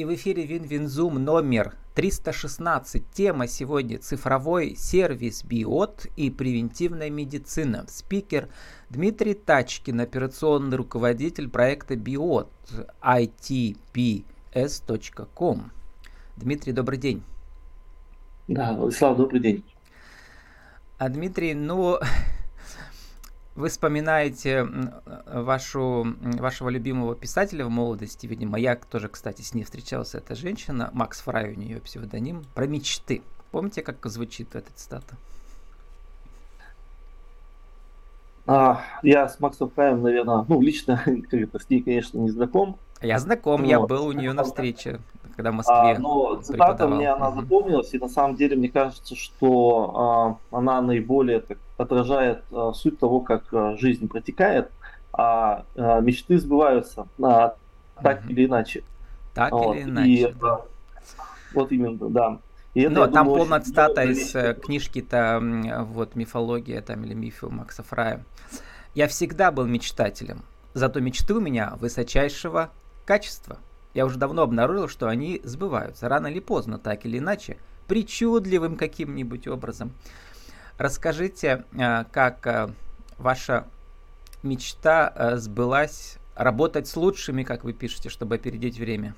И в эфире WinWinZoom номер 316. Тема сегодня цифровой сервис БИОТ и превентивная медицина. Спикер Дмитрий Тачкин, операционный руководитель проекта БИОТ itps.com. Дмитрий, добрый день. Да, Владислав, добрый день. А Дмитрий, ну, вы вспоминаете вашу, вашего любимого писателя в молодости, видимо, я тоже, кстати, с ней встречался, эта женщина, Макс Фрай у нее псевдоним, про мечты. Помните, как звучит эта цитата? А, я с Максом Фраем, наверное, ну, лично, как это, с ней, конечно, не знаком. Я знаком, но, я был у нее на встрече когда в Москве а, но цитата мне она запомнилась, и на самом деле мне кажется, что а, она наиболее так, отражает а, суть того, как а, жизнь протекает, а, а мечты сбываются а, так угу. или иначе. Так вот, или иначе. И, да. Вот именно, да. И это, Но там думаю, полная цитата из э, книжки-то вот мифология там или мифы Макса Фрая. Я всегда был мечтателем, зато мечты у меня высочайшего качества. Я уже давно обнаружил, что они сбываются, рано или поздно, так или иначе, причудливым каким-нибудь образом. Расскажите, э, как э, ваша мечта э, сбылась работать с лучшими, как вы пишете, чтобы опередить время?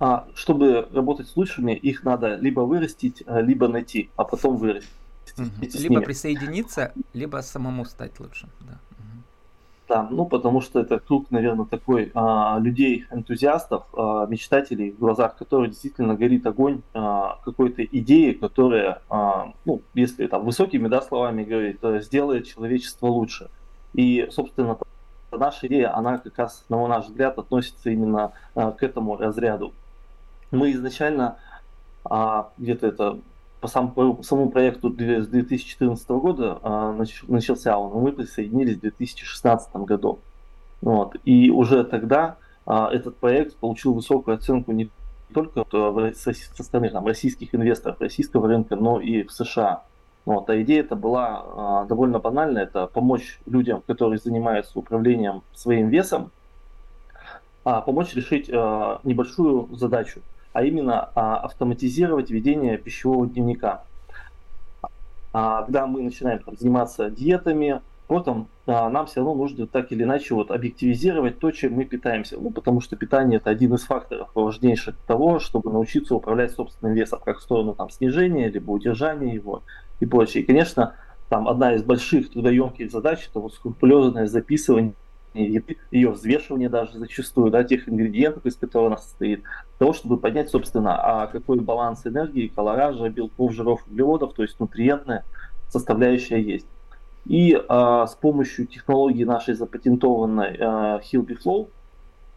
А, чтобы работать с лучшими, их надо либо вырастить, либо найти, а потом вырастить. Угу. Либо ними. присоединиться, либо самому стать лучшим. Да. Да, ну потому что это круг, наверное, такой а, людей, энтузиастов, а, мечтателей, в глазах которых действительно горит огонь а, какой-то идеи, которая, а, ну, если там высокими да, словами говорить, сделает человечество лучше. И, собственно, наша идея, она как раз, на наш взгляд, относится именно а, к этому разряду. Мы изначально а, где-то это по, сам, по самому проекту с 2014 года а, начался он, мы присоединились в 2016 году. Вот. И уже тогда а, этот проект получил высокую оценку не только со, стороны там, российских инвесторов, российского рынка, но и в США. Вот. А идея это была а, довольно банальная, это помочь людям, которые занимаются управлением своим весом, а, помочь решить а, небольшую задачу – а именно а, автоматизировать ведение пищевого дневника. А, когда мы начинаем там, заниматься диетами, потом а, нам все равно нужно так или иначе вот, объективизировать то, чем мы питаемся. Ну, потому что питание это один из факторов важнейших того, чтобы научиться управлять собственным весом, как в сторону там, снижения, либо удержания его и прочее. И, конечно, там одна из больших трудоемких задач это вот скрупулезное записывание еды, ее взвешивание даже зачастую, да, тех ингредиентов, из которых она состоит, для того, чтобы понять, собственно, а какой баланс энергии, колоража, белков, жиров, углеводов, то есть нутриентная составляющая есть. И а, с помощью технологии нашей запатентованной а, Flow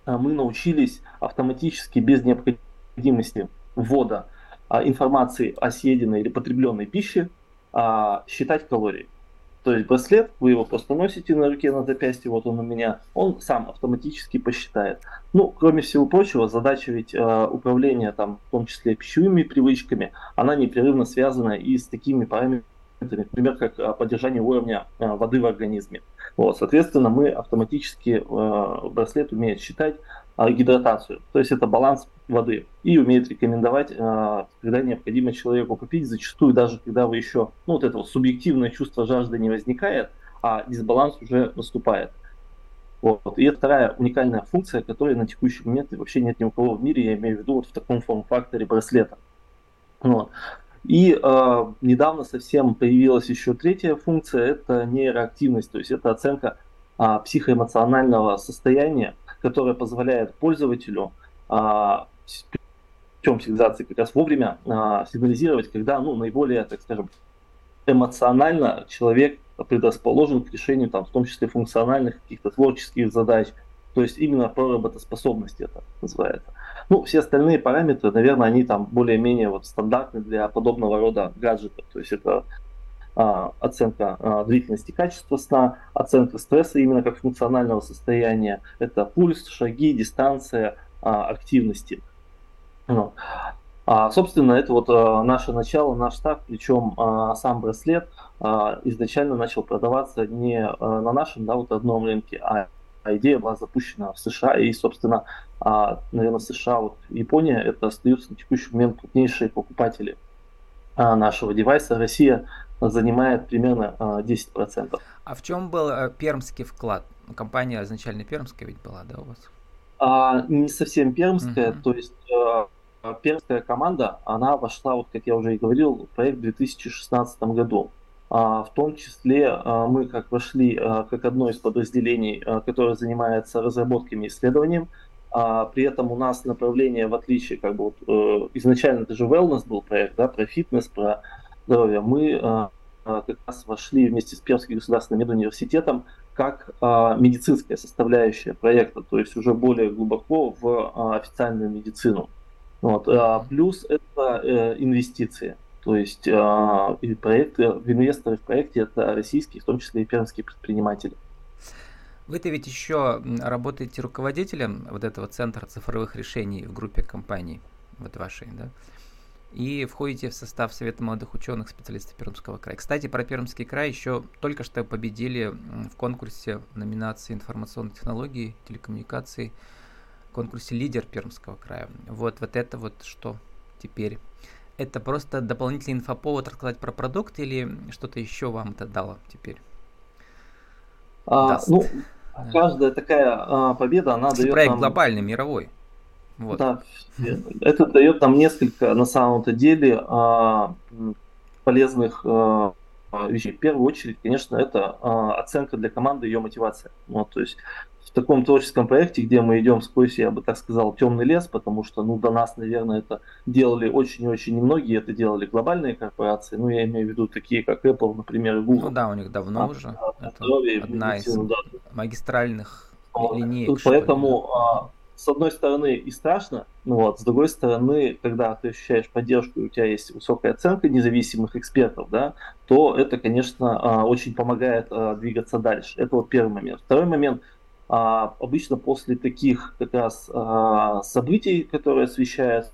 а, мы научились автоматически, без необходимости ввода а, информации о съеденной или потребленной пище, а, считать калории. То есть браслет, вы его просто носите на руке, на запястье, вот он у меня, он сам автоматически посчитает. Ну, кроме всего прочего, задача ведь э, управления, там, в том числе пищевыми привычками, она непрерывно связана и с такими параметрами, например, как э, поддержание уровня э, воды в организме. Вот, соответственно, мы автоматически, э, браслет умеет считать э, гидратацию, то есть это баланс воды, и умеет рекомендовать, э, когда необходимо человеку попить, зачастую даже когда вы еще, ну вот это вот субъективное чувство жажды не возникает, а дисбаланс уже наступает. Вот. И это вторая уникальная функция, которой на текущий момент вообще нет ни у кого в мире, я имею в виду вот в таком форм-факторе браслета. Вот. И э, недавно совсем появилась еще третья функция, это нейроактивность, то есть это оценка э, психоэмоционального состояния, которая позволяет пользователю э, путем сигнализации как раз вовремя э, сигнализировать, когда ну, наиболее, так скажем, эмоционально человек предрасположен к решению, там, в том числе функциональных каких-то творческих задач. То есть именно про работоспособность это называется. Ну, все остальные параметры, наверное, они там более-менее вот стандартны для подобного рода гаджетов. То есть это а, оценка а, длительности качества сна, оценка стресса именно как функционального состояния, это пульс, шаги, дистанция, а, активности. Ну. А, собственно, это вот а, наше начало, наш старт, причем а, сам браслет а, изначально начал продаваться не а, на нашем да, вот одном рынке, а идея была запущена в США, и, собственно, наверное, США, вот Япония, это остаются на текущий момент крупнейшие покупатели нашего девайса. Россия занимает примерно 10%. А в чем был э, пермский вклад? Компания изначально пермская ведь была, да, у вас? А, не совсем пермская, uh-huh. то есть э, пермская команда, она вошла, вот как я уже и говорил, в проект в 2016 году. А, в том числе а, мы как вошли а, как одно из подразделений, которое занимается разработками и исследованием. При этом у нас направление, в отличие, как бы вот, э, изначально это же wellness был проект, да, про фитнес, про здоровье. Мы как раз вошли вместе с Пермским государственным медуниверситетом как медицинская составляющая проекта, то есть уже более глубоко в официальную медицину. Вот. Плюс это э, инвестиции. То есть а, и проекты, инвесторы в проекте это российские, в том числе и пермские предприниматели. Вы-то ведь еще работаете руководителем вот этого центра цифровых решений в группе компаний, вот вашей, да? и входите в состав Совета молодых ученых, специалистов Пермского края. Кстати, про Пермский край еще только что победили в конкурсе номинации информационных технологий, телекоммуникаций, конкурсе лидер Пермского края. Вот, вот это вот что теперь. Это просто дополнительный инфоповод рассказать про продукт или что-то еще вам это дало теперь? А, ну, да. каждая такая а, победа, она дает Проект нам... глобальный, мировой. Вот. Да, это дает нам несколько, на самом-то деле, а, полезных а, вещей. В первую очередь, конечно, это а, оценка для команды, ее мотивация. Вот, то есть в таком творческом проекте, где мы идем сквозь, я бы так сказал, темный лес, потому что, ну, до нас, наверное, это делали очень-очень немногие, это делали глобальные корпорации, ну, я имею в виду такие, как Apple, например, и Google. Ну да, у них давно а, уже. это здоровье, одна из да. магистральных линеек. Поэтому, а, с одной стороны, и страшно, ну вот, с другой стороны, когда ты ощущаешь поддержку, и у тебя есть высокая оценка независимых экспертов, да, то это, конечно, а, очень помогает а, двигаться дальше. Это вот первый момент. Второй момент, а, обычно после таких как раз событий, которые освещаются,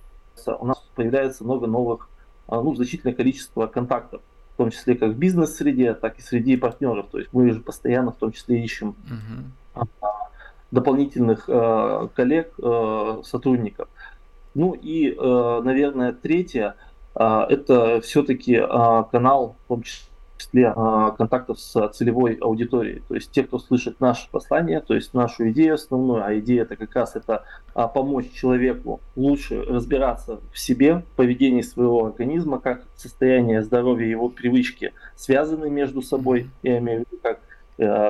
у нас появляется много новых, ну, значительное количество контактов в том числе как в бизнес-среде, так и среди партнеров. То есть мы же постоянно в том числе ищем uh-huh дополнительных э, коллег, э, сотрудников. Ну и, э, наверное, третье, это все-таки канал, в том числе контактов с целевой аудиторией. То есть те, кто слышит наше послание, то есть нашу идею основную, а идея это как раз это помочь человеку лучше разбираться в себе, в поведении своего организма, как состояние здоровья, его привычки связаны между собой, я имею в виду как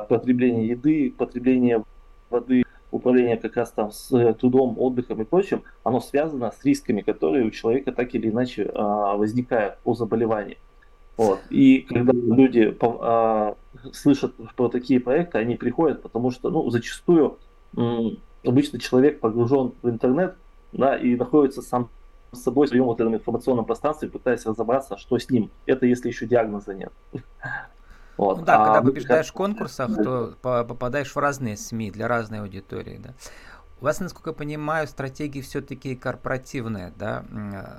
потребление еды, потребление воды, управление как раз там с э, трудом, отдыхом и прочим, оно связано с рисками, которые у человека так или иначе а, возникают по заболеванию. Вот. И когда люди а, слышат про такие проекты, они приходят, потому что ну, зачастую м, обычно человек погружен в интернет да, и находится сам с собой в своем вот этом информационном пространстве, пытаясь разобраться, что с ним. Это если еще диагноза нет. Вот. Ну да, а, когда побеждаешь в конкурсах, то попадаешь в разные СМИ для разной аудитории, да. У вас, насколько я понимаю, стратегии все-таки корпоративные, да,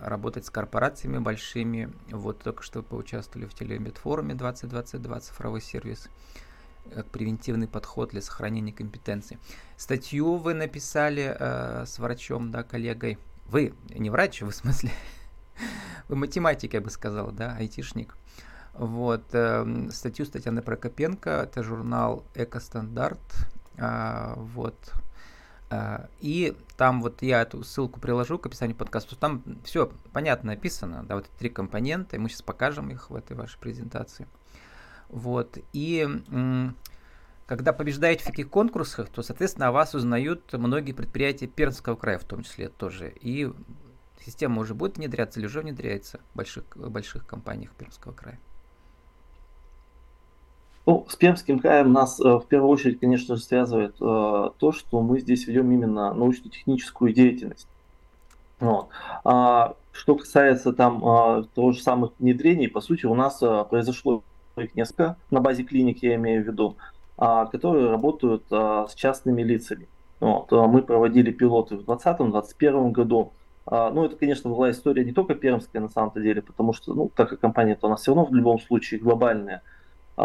работать с корпорациями большими. Вот только что поучаствовали в телемедфоруме 2022, цифровой сервис, как превентивный подход для сохранения компетенции. Статью вы написали э, с врачом, да, коллегой. Вы не врач, вы в смысле, вы математик, я бы сказал, да, айтишник. Вот, э, статью Татьяны Прокопенко, это журнал «Экостандарт». Э, вот. Э, и там вот я эту ссылку приложу к описанию подкаста. Там все понятно написано, да, вот эти три компонента, и мы сейчас покажем их в этой вашей презентации. Вот, и когда побеждаете в таких конкурсах, то, соответственно, о вас узнают многие предприятия Пермского края в том числе тоже. И система уже будет внедряться или уже внедряется в больших, больших компаниях Пермского края. Ну, с Пермским краем нас э, в первую очередь, конечно же, связывает э, то, что мы здесь ведем именно научно-техническую деятельность. Вот. А, что касается там а, того же самых внедрений, по сути, у нас а, произошло их несколько на базе клиник, я имею в виду, а, которые работают а, с частными лицами. Вот. Мы проводили пилоты в 2020-2021 году. А, ну, это, конечно, была история не только пермская на самом-то деле, потому что, ну, так как компания-то у нас все равно в любом случае глобальная,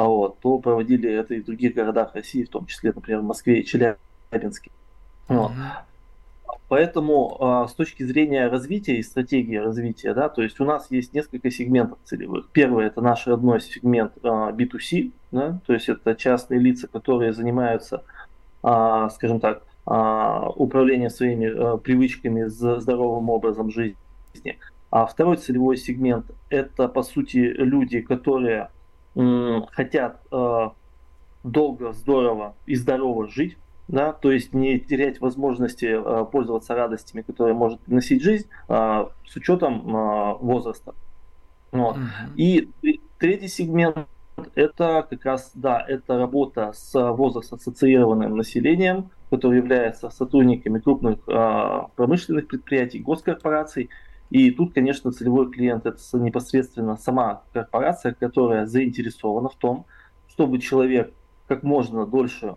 вот, то проводили это и в других городах России, в том числе, например, в Москве и Челябинске. Вот. Поэтому а, с точки зрения развития и стратегии развития, да, то есть у нас есть несколько сегментов целевых. Первый это наш родной сегмент а, B2C, да, то есть это частные лица, которые занимаются, а, скажем так, управлением своими привычками, здоровым образом жизни. А второй целевой сегмент это по сути люди, которые хотят долго, здорово и здорово жить, да, то есть не терять возможности э, пользоваться радостями, которые может приносить жизнь, э, с учетом э, возраста. Вот. Uh-huh. И третий сегмент это как раз, да, это работа с возраст ассоциированным населением, который является сотрудниками крупных э, промышленных предприятий, госкорпораций. И тут, конечно, целевой клиент это непосредственно сама корпорация, которая заинтересована в том, чтобы человек как можно дольше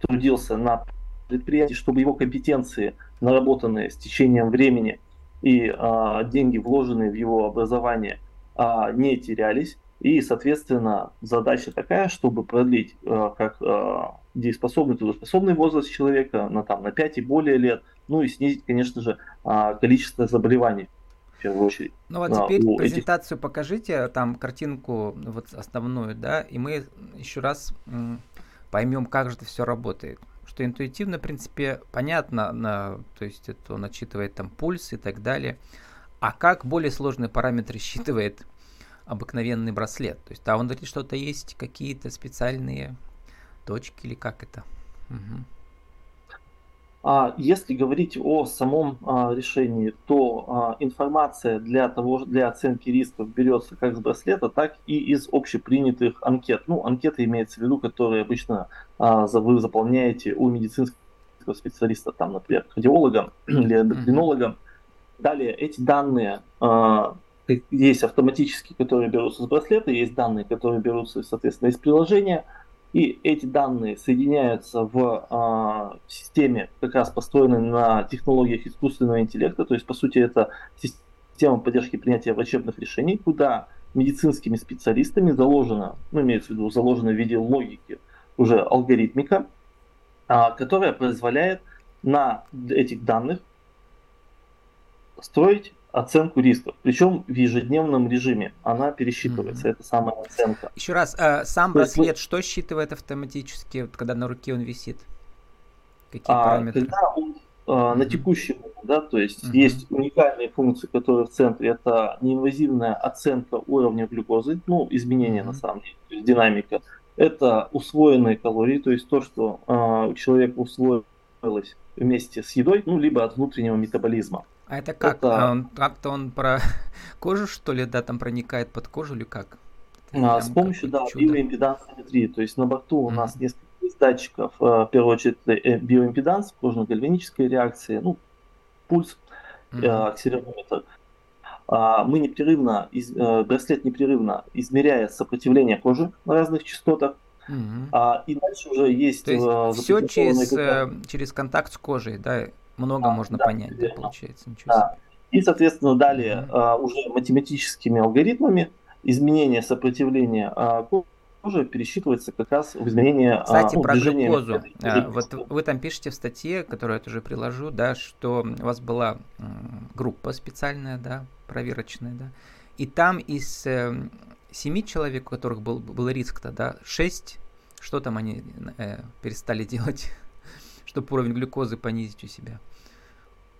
трудился на предприятии, чтобы его компетенции, наработанные с течением времени и а, деньги, вложенные в его образование, а, не терялись. И, соответственно, задача такая, чтобы продлить а, как а, дееспособный, трудоспособный возраст человека на, там, на 5 и более лет, ну и снизить, конечно же, а, количество заболеваний первую очередь. Ну вот теперь а, презентацию этих... покажите, там картинку вот основную, да, и мы еще раз поймем, как же это все работает. Что интуитивно, в принципе, понятно, на, то есть это он отчитывает там пульс и так далее. А как более сложные параметры считывает обыкновенный браслет? То есть, а он говорит, что-то есть какие-то специальные точки или как это? Угу. А если говорить о самом а, решении, то а, информация для того, для оценки рисков берется как с браслета, так и из общепринятых анкет. Ну, анкеты имеется в виду, которые обычно а, вы заполняете у медицинского специалиста, там, например, кардиолога или эндокринолога. Далее эти данные есть автоматические, которые берутся с браслета, есть данные, которые берутся, соответственно, из приложения. И эти данные соединяются в а, системе, как раз построенной на технологиях искусственного интеллекта. То есть, по сути, это система поддержки принятия врачебных решений, куда медицинскими специалистами заложена, ну, имеется в виду, заложена в виде логики уже алгоритмика, а, которая позволяет на этих данных строить оценку рисков, причем в ежедневном режиме. Она пересчитывается, mm-hmm. это самая оценка. Еще раз, э, сам То браслет есть, что считывает автоматически, вот, когда на руке он висит? Какие а, параметры? Когда он mm-hmm. на текущий момент, да, то есть mm-hmm. есть уникальные функции, которые в центре, это неинвазивная оценка уровня глюкозы, ну, изменения mm-hmm. на самом деле, то есть динамика. Это усвоенные калории, то есть то, что э, у человека усвоилось вместе с едой, ну, либо от внутреннего метаболизма. А это как? Это... А он, как-то он про кожу, что ли, да, там проникает под кожу или как? А, с помощью, да, биоимпедансометрии. То есть на борту у нас несколько датчиков, э, в первую очередь э, биоимпеданс, кожно-гальваническая реакция, ну, пульс, mm-hmm. акселерометр. А, мы непрерывно, браслет непрерывно измеряет сопротивление кожи на разных частотах, Mm-hmm. А, и дальше уже есть... То есть все через, через контакт с кожей, да, много а, можно да, понять, да, получается. Ничего да. И, соответственно, далее mm-hmm. уже математическими алгоритмами изменение сопротивления а, кожи пересчитывается как раз в изменение Кстати, ну, про глюкозу. А, вот вы там пишете в статье, которую я тоже приложу, да, что у вас была группа специальная, да, проверочная, да, и там из э, семи человек, у которых был, был риск-то, да, шесть, что там они э, перестали делать? чтобы уровень глюкозы понизить у себя?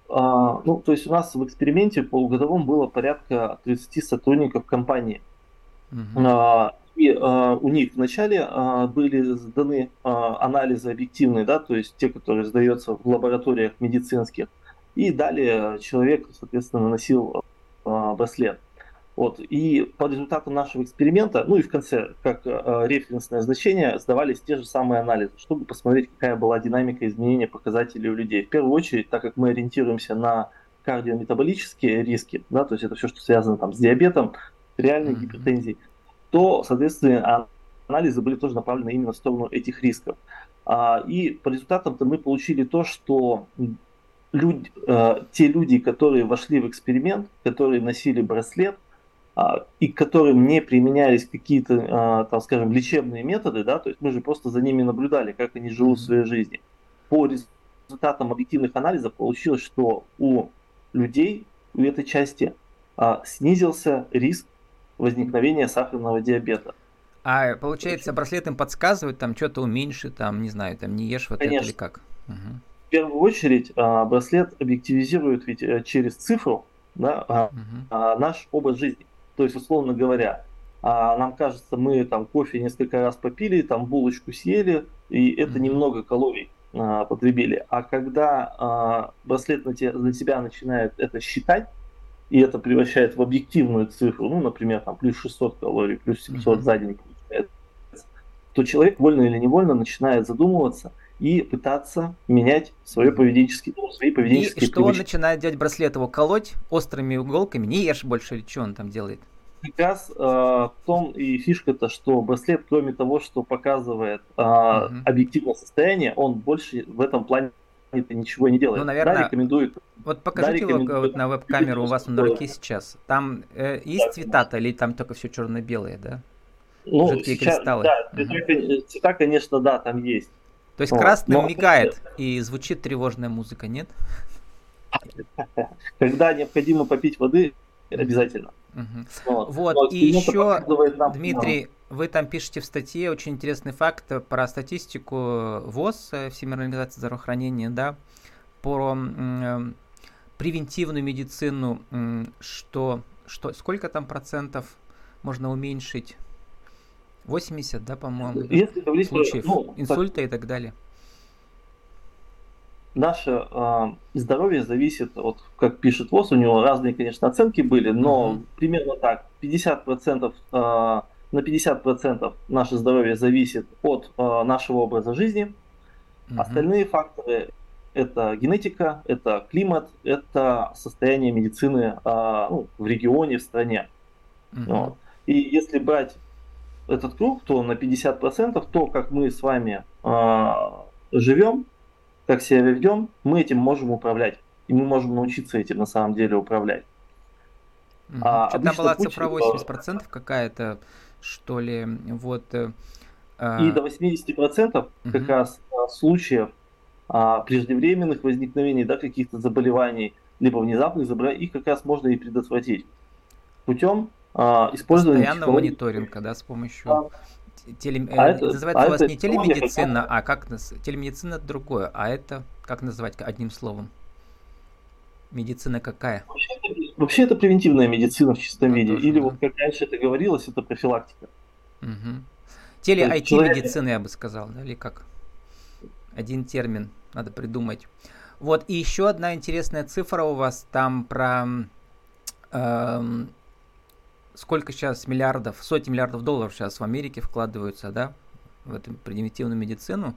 А, ну, то есть у нас в эксперименте полугодовом было порядка 30 сотрудников компании. Угу. А, и а, у них вначале а, были сданы а, анализы объективные, да, то есть те, которые сдаются в лабораториях медицинских. И далее человек, соответственно, носил а, браслет. Вот. И по результатам нашего эксперимента, ну и в конце, как э, референсное значение, сдавались те же самые анализы, чтобы посмотреть, какая была динамика изменения показателей у людей. В первую очередь, так как мы ориентируемся на кардиометаболические риски, да, то есть это все, что связано там, с диабетом, реальной mm-hmm. гипертензией, то, соответственно, анализы были тоже направлены именно в сторону этих рисков. А, и по результатам-то мы получили то, что люди, э, те люди, которые вошли в эксперимент, которые носили браслет, а, и к которым не применялись какие-то, а, там, скажем, лечебные методы, да, то есть мы же просто за ними наблюдали, как они живут в своей жизни. По результатам объективных анализов получилось, что у людей в этой части а, снизился риск возникновения сахарного диабета. А получается, браслет им подсказывает, там что-то уменьши, там, не знаю, там не ешь вот Конечно. это или как? Угу. В первую очередь, а, браслет объективизирует ведь э, через цифру да, угу. наш образ жизни. То есть, условно говоря, нам кажется, мы там кофе несколько раз попили, там булочку съели, и это немного калорий потребили. А когда браслет на, те, на тебя начинает это считать, и это превращает в объективную цифру, ну, например, там плюс 600 калорий, плюс 700 mm-hmm. за день то человек вольно или невольно начинает задумываться и пытаться менять свое поведенческие, ну, свои поведенческие И что привычки. он начинает делать браслет его колоть острыми уголками, не ешь больше что он там делает? Как раз э, в том и фишка-то, что браслет, кроме того, что показывает э, угу. объективное состояние, он больше в этом плане ничего не делает. Ну, наверное, да, рекомендует. Вот покажите да, его вот на веб-камеру у вас на руке сейчас. Там э, есть цвета-то или там только все черно-белые, да? Ну, Жидкие сейчас, кристаллы. Да, угу. цвета, конечно, да, там есть. То есть вот. красным Но... мигает и звучит тревожная музыка, нет? Когда необходимо попить воды, обязательно. Угу. Вот, вот. и еще, нам, Дмитрий, вы там пишете в статье очень интересный факт про статистику ВОЗ, э, Всемирной организации здравоохранения, да, про э, превентивную медицину, что, что, сколько там процентов можно уменьшить 80, да, по-моему, Если говорить случаев ну, инсульта так, и так далее. Наше э, здоровье зависит от, как пишет ВОЗ, у него разные, конечно, оценки были, но uh-huh. примерно так, 50%, э, на 50% наше здоровье зависит от э, нашего образа жизни, uh-huh. остальные факторы это генетика, это климат, это состояние медицины э, ну, в регионе, в стране. Uh-huh. Вот. И если брать этот круг, то на 50% то, как мы с вами э, живем, как себя ведем, мы этим можем управлять. И мы можем научиться этим на самом деле управлять. Угу. А, Что-то была путь, цифра 80% какая-то, что ли, вот. Э, и до 80% угу. как раз а, случаев а, преждевременных возникновений, да, каких-то заболеваний, либо внезапных заболеваний, их как раз можно и предотвратить путем а, использование постоянного мониторинга, да, с помощью а, теле... а это, называется а у вас не телемедицина, как... а как телемедицина это другое, а это как называть одним словом? Медицина какая? Вообще это, вообще это превентивная медицина в чистом ну, виде, тоже, или да. вот как раньше это говорилось, это профилактика. Угу. Теле-IT-медицина, я бы сказал, да, или как? Один термин надо придумать. Вот, и еще одна интересная цифра у вас там про эм, сколько сейчас миллиардов, сотни миллиардов долларов сейчас в Америке вкладываются, да, в эту превентивную медицину.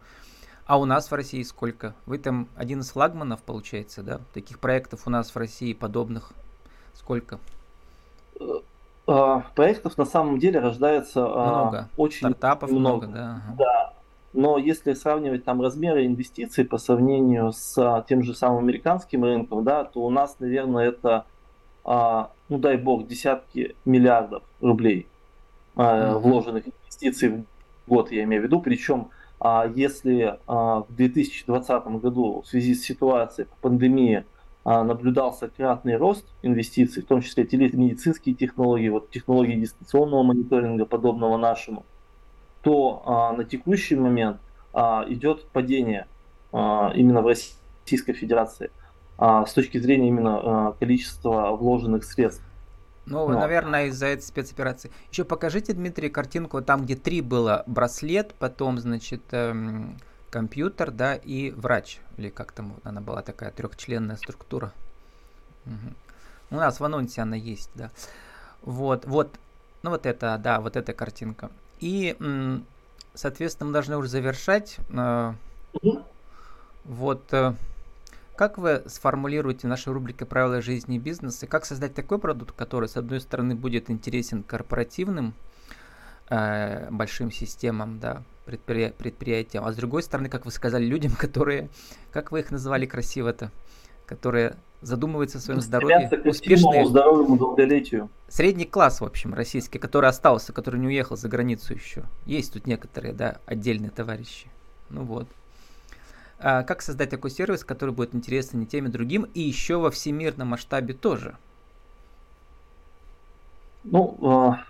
А у нас в России сколько? Вы там один из флагманов, получается, да? Таких проектов у нас в России подобных сколько? А, проектов на самом деле рождается а, много. очень Стартапов много. много да. Да. Но если сравнивать там размеры инвестиций по сравнению с тем же самым американским рынком, да, то у нас, наверное, это а, ну дай бог, десятки миллиардов рублей mm-hmm. вложенных инвестиций в год, я имею в виду. Причем, а, если в 2020 году в связи с ситуацией пандемии наблюдался кратный рост инвестиций, в том числе телемедицинские технологии, вот технологии дистанционного мониторинга, подобного нашему, то на текущий момент идет падение именно в Российской Федерации а, с точки зрения именно а, количества вложенных средств. Ну, Но. наверное, из-за этой спецоперации. Еще покажите, Дмитрий, картинку там, где три было браслет, потом, значит, эм, компьютер, да, и врач. Или как там она была такая трехчленная структура. Угу. У нас в анонсе она есть, да. Вот, вот, ну вот это, да, вот эта картинка. И, соответственно, мы должны уже завершать. Э, угу. Вот. Э, как вы сформулируете в нашей рубрике «Правила жизни и бизнеса», как создать такой продукт, который, с одной стороны, будет интересен корпоративным э, большим системам, да, предпри... предприятиям, а с другой стороны, как вы сказали, людям, которые, как вы их называли красиво-то, которые задумывается о своем здоровье. Успешные. здоровому долголетию. Средний класс, в общем, российский, который остался, который не уехал за границу еще. Есть тут некоторые, да, отдельные товарищи. Ну вот. А как создать такой сервис, который будет интересен не тем и другим, и еще во всемирном масштабе тоже? Ну, а,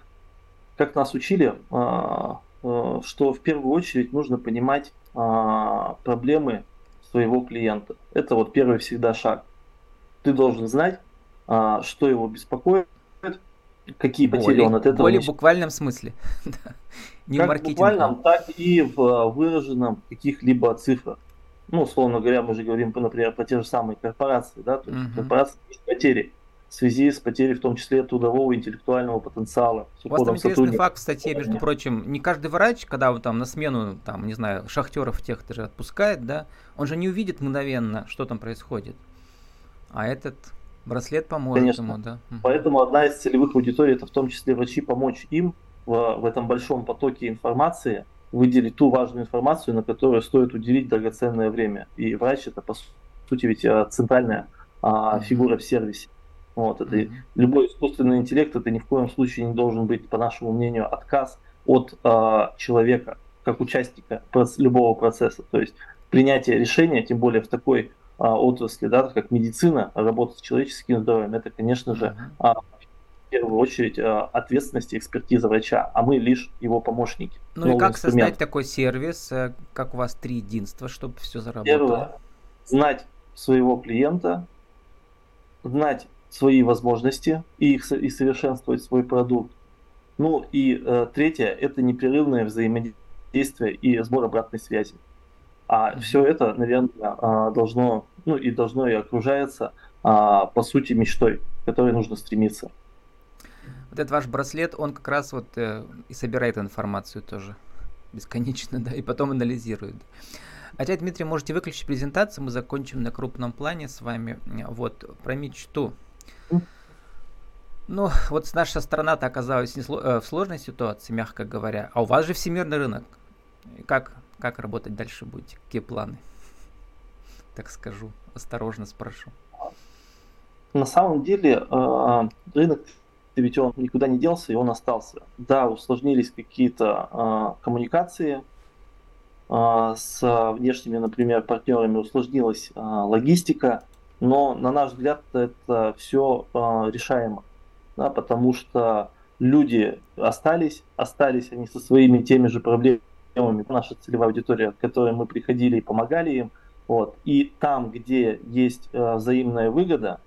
как нас учили, а, что в первую очередь нужно понимать проблемы своего клиента. Это вот первый всегда шаг. Ты должен знать, что его беспокоит, какие потери он от этого. В более буквальном смысле. Не как в буквальном, так и в выраженном каких-либо цифрах ну, условно говоря, мы же говорим, например, про те же самые корпорации, да, то есть uh-huh. корпорации есть потери в связи с потерей, в том числе, трудового интеллектуального потенциала. У вас там интересный факт в статье, между прочим, не каждый врач, когда он там на смену, там, не знаю, шахтеров тех же отпускает, да, он же не увидит мгновенно, что там происходит. А этот браслет поможет Конечно. ему, да. Поэтому одна из целевых аудиторий, это в том числе врачи, помочь им в, в этом большом потоке информации – выделить ту важную информацию, на которую стоит уделить драгоценное время. И врач это, по сути, ведь а, центральная а, фигура в сервисе. Вот, это mm-hmm. любой искусственный интеллект, это ни в коем случае не должен быть, по нашему мнению, отказ от а, человека, как участника любого процесса. То есть принятие решения, тем более в такой а, отрасли, да, как медицина, работа с человеческим здоровьем, это, конечно же, а, в первую очередь э, ответственности экспертиза врача, а мы лишь его помощники. Ну и как инструмент. создать такой сервис, э, как у вас три единства, чтобы все заработало? Первое, знать своего клиента, знать свои возможности и, их, и совершенствовать свой продукт. Ну и э, третье, это непрерывное взаимодействие и сбор обратной связи. А mm-hmm. все это, наверное, а, должно, ну и должно и окружается, а, по сути, мечтой, к которой нужно стремиться этот ваш браслет, он как раз вот э, и собирает информацию тоже бесконечно, да, и потом анализирует. Хотя, Дмитрий, можете выключить презентацию, мы закончим на крупном плане с вами. Вот, про мечту. Ну, вот наша страна-то оказалась э, в сложной ситуации, мягко говоря. А у вас же всемирный рынок. Как, как работать дальше будете? Какие планы? Так скажу, осторожно спрошу. На самом деле, э, рынок ведь он никуда не делся, и он остался. Да, усложнились какие-то э, коммуникации э, с внешними, например, партнерами, усложнилась э, логистика, но, на наш взгляд, это все э, решаемо, да, потому что люди остались, остались они со своими теми же проблемами, наша целевая аудитория, к которой мы приходили и помогали им, вот, и там, где есть э, взаимная выгода,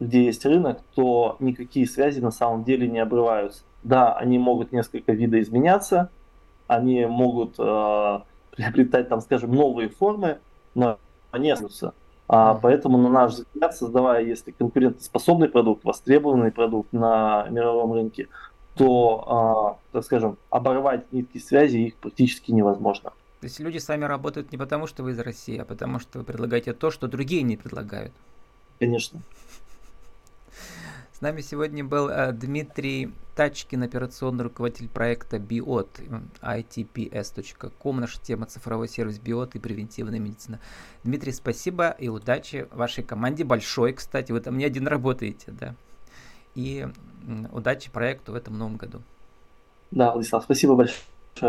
где есть рынок, то никакие связи на самом деле не обрываются. Да, они могут несколько видоизменяться, они могут э, приобретать, там, скажем, новые формы, но они остаются. А, поэтому, на наш взгляд, создавая, если конкурентоспособный продукт, востребованный продукт на мировом рынке, то, э, так скажем, оборвать нитки связи их практически невозможно. То есть люди с вами работают не потому, что вы из России, а потому, что вы предлагаете то, что другие не предлагают. Конечно. С нами сегодня был э, Дмитрий Тачкин, операционный руководитель проекта BIOT, itps.com. Наша тема цифровой сервис BIOT и превентивная медицина. Дмитрий, спасибо и удачи вашей команде. Большой, кстати, вы там не один работаете, да. И удачи проекту в этом новом году. Да, Владислав, спасибо большое.